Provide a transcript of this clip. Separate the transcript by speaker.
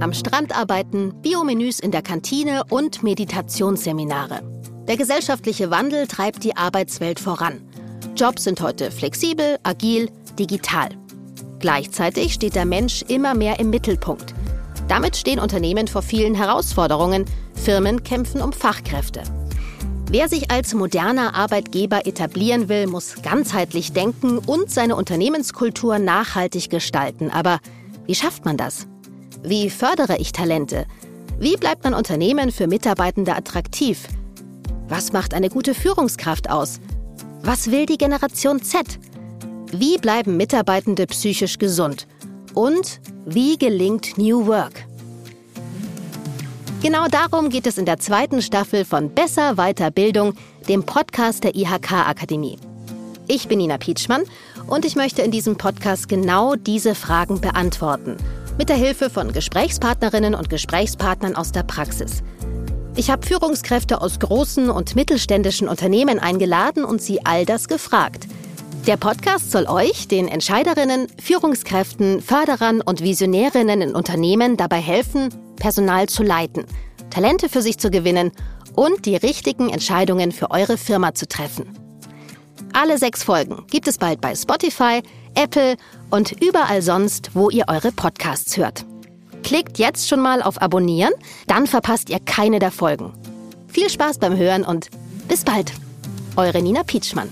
Speaker 1: Am Strand arbeiten, Biomenüs in der Kantine und Meditationsseminare. Der gesellschaftliche Wandel treibt die Arbeitswelt voran. Jobs sind heute flexibel, agil, digital. Gleichzeitig steht der Mensch immer mehr im Mittelpunkt. Damit stehen Unternehmen vor vielen Herausforderungen. Firmen kämpfen um Fachkräfte. Wer sich als moderner Arbeitgeber etablieren will, muss ganzheitlich denken und seine Unternehmenskultur nachhaltig gestalten. Aber wie schafft man das? Wie fördere ich Talente? Wie bleibt man Unternehmen für Mitarbeitende attraktiv? Was macht eine gute Führungskraft aus? Was will die Generation Z? Wie bleiben Mitarbeitende psychisch gesund? Und wie gelingt New Work? Genau darum geht es in der zweiten Staffel von Besser Weiterbildung, dem Podcast der IHK Akademie. Ich bin Nina Pietschmann und ich möchte in diesem Podcast genau diese Fragen beantworten. Mit der Hilfe von Gesprächspartnerinnen und Gesprächspartnern aus der Praxis. Ich habe Führungskräfte aus großen und mittelständischen Unternehmen eingeladen und sie all das gefragt. Der Podcast soll euch, den Entscheiderinnen, Führungskräften, Förderern und Visionärinnen in Unternehmen dabei helfen, Personal zu leiten, Talente für sich zu gewinnen und die richtigen Entscheidungen für eure Firma zu treffen. Alle sechs Folgen gibt es bald bei Spotify, Apple und überall sonst, wo ihr eure Podcasts hört. Klickt jetzt schon mal auf Abonnieren, dann verpasst ihr keine der Folgen. Viel Spaß beim Hören und bis bald. Eure Nina Pietschmann.